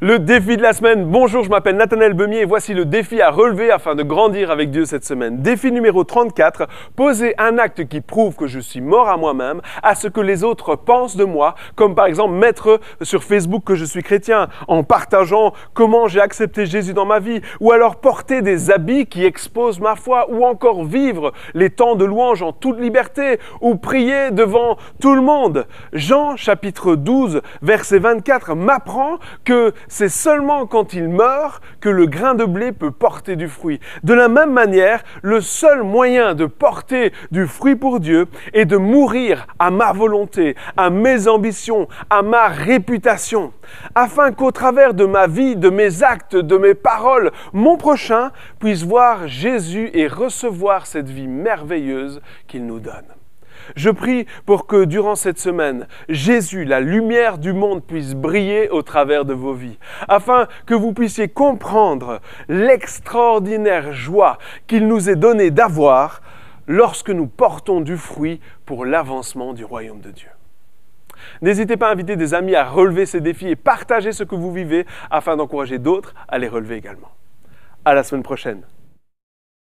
Le défi de la semaine. Bonjour, je m'appelle Nathanaël Bemier et voici le défi à relever afin de grandir avec Dieu cette semaine. Défi numéro 34. Poser un acte qui prouve que je suis mort à moi-même, à ce que les autres pensent de moi, comme par exemple mettre sur Facebook que je suis chrétien en partageant comment j'ai accepté Jésus dans ma vie, ou alors porter des habits qui exposent ma foi, ou encore vivre les temps de louange en toute liberté, ou prier devant tout le monde. Jean chapitre 12 verset 24 m'apprend que c'est seulement quand il meurt que le grain de blé peut porter du fruit. De la même manière, le seul moyen de porter du fruit pour Dieu est de mourir à ma volonté, à mes ambitions, à ma réputation, afin qu'au travers de ma vie, de mes actes, de mes paroles, mon prochain puisse voir Jésus et recevoir cette vie merveilleuse qu'il nous donne. Je prie pour que durant cette semaine, Jésus, la lumière du monde, puisse briller au travers de vos vies, afin que vous puissiez comprendre l'extraordinaire joie qu'il nous est donné d'avoir lorsque nous portons du fruit pour l'avancement du royaume de Dieu. N'hésitez pas à inviter des amis à relever ces défis et partager ce que vous vivez afin d'encourager d'autres à les relever également. À la semaine prochaine.